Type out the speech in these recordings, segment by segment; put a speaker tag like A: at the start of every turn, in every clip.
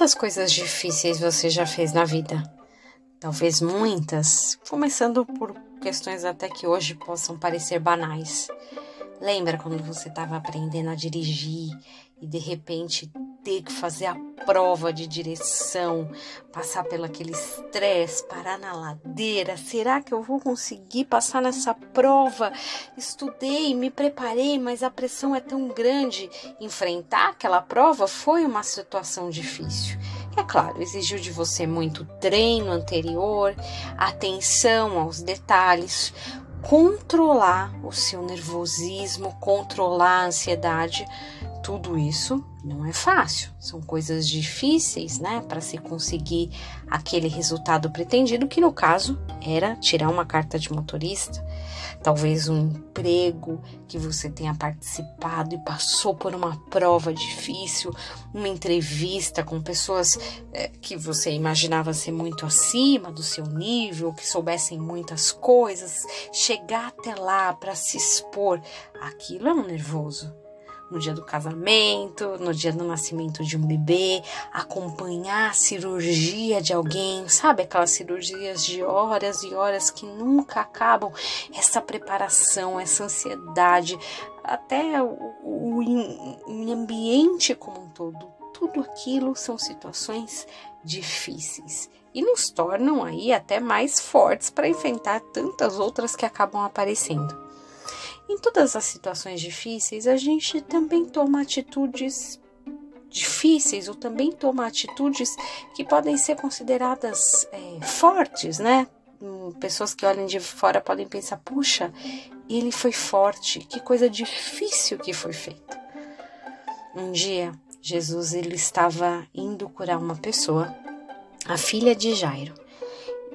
A: Quantas coisas difíceis você já fez na vida? Talvez muitas, começando por questões até que hoje possam parecer banais. Lembra quando você estava aprendendo a dirigir e de repente ter que fazer a prova de direção, passar pelo aquele estresse, parar na ladeira. Será que eu vou conseguir passar nessa prova? Estudei, me preparei, mas a pressão é tão grande. Enfrentar aquela prova foi uma situação difícil. É claro, exigiu de você muito treino anterior, atenção aos detalhes, controlar o seu nervosismo, controlar a ansiedade tudo isso não é fácil, são coisas difíceis, né, para se conseguir aquele resultado pretendido, que no caso era tirar uma carta de motorista, talvez um emprego que você tenha participado e passou por uma prova difícil, uma entrevista com pessoas é, que você imaginava ser muito acima do seu nível, que soubessem muitas coisas, chegar até lá para se expor, aquilo é um nervoso no dia do casamento, no dia do nascimento de um bebê, acompanhar a cirurgia de alguém, sabe? Aquelas cirurgias de horas e horas que nunca acabam, essa preparação, essa ansiedade, até o, o, o ambiente como um todo, tudo aquilo são situações difíceis e nos tornam aí até mais fortes para enfrentar tantas outras que acabam aparecendo. Em todas as situações difíceis, a gente também toma atitudes difíceis ou também toma atitudes que podem ser consideradas é, fortes, né? Hum, pessoas que olham de fora podem pensar: puxa, ele foi forte, que coisa difícil que foi feita. Um dia, Jesus ele estava indo curar uma pessoa, a filha de Jairo.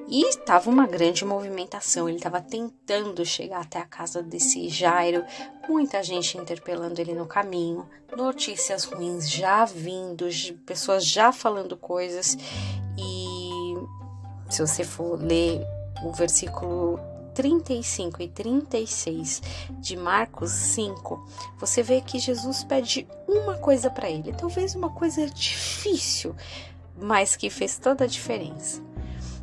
A: E estava uma grande movimentação. Ele estava tentando chegar até a casa desse Jairo, muita gente interpelando ele no caminho, notícias ruins já vindo, pessoas já falando coisas. E se você for ler o versículo 35 e 36 de Marcos 5, você vê que Jesus pede uma coisa para ele, talvez uma coisa difícil, mas que fez toda a diferença.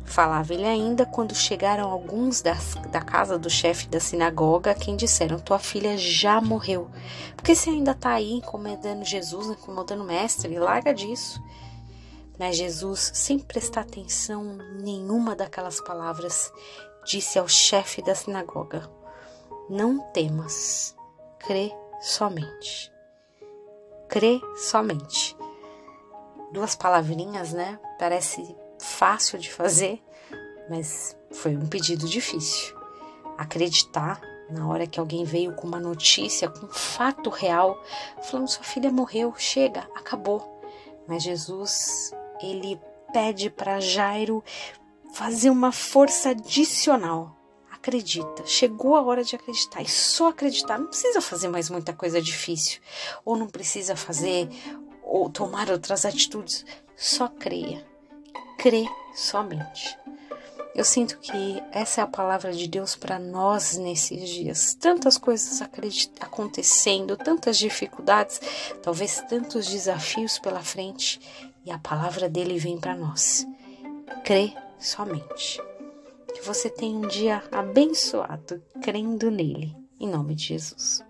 A: Falava ele ainda quando chegaram alguns das, da casa do chefe da sinagoga, quem disseram: Tua filha já morreu. Porque você ainda está aí incomodando Jesus, incomodando o mestre? Larga disso. Mas Jesus, sem prestar atenção nenhuma daquelas palavras, disse ao chefe da sinagoga: Não temas, crê somente. Crê somente. Duas palavrinhas, né? Parece fácil de fazer, mas foi um pedido difícil. Acreditar na hora que alguém veio com uma notícia, com um fato real, falando: sua filha morreu, chega, acabou. Mas Jesus, ele pede para Jairo fazer uma força adicional. Acredita, chegou a hora de acreditar e só acreditar. Não precisa fazer mais muita coisa difícil, ou não precisa fazer ou tomar outras atitudes, só creia crê somente. Eu sinto que essa é a palavra de Deus para nós nesses dias. Tantas coisas acontecendo, tantas dificuldades, talvez tantos desafios pela frente, e a palavra dele vem para nós. Crê somente. Que você tenha um dia abençoado crendo nele, em nome de Jesus.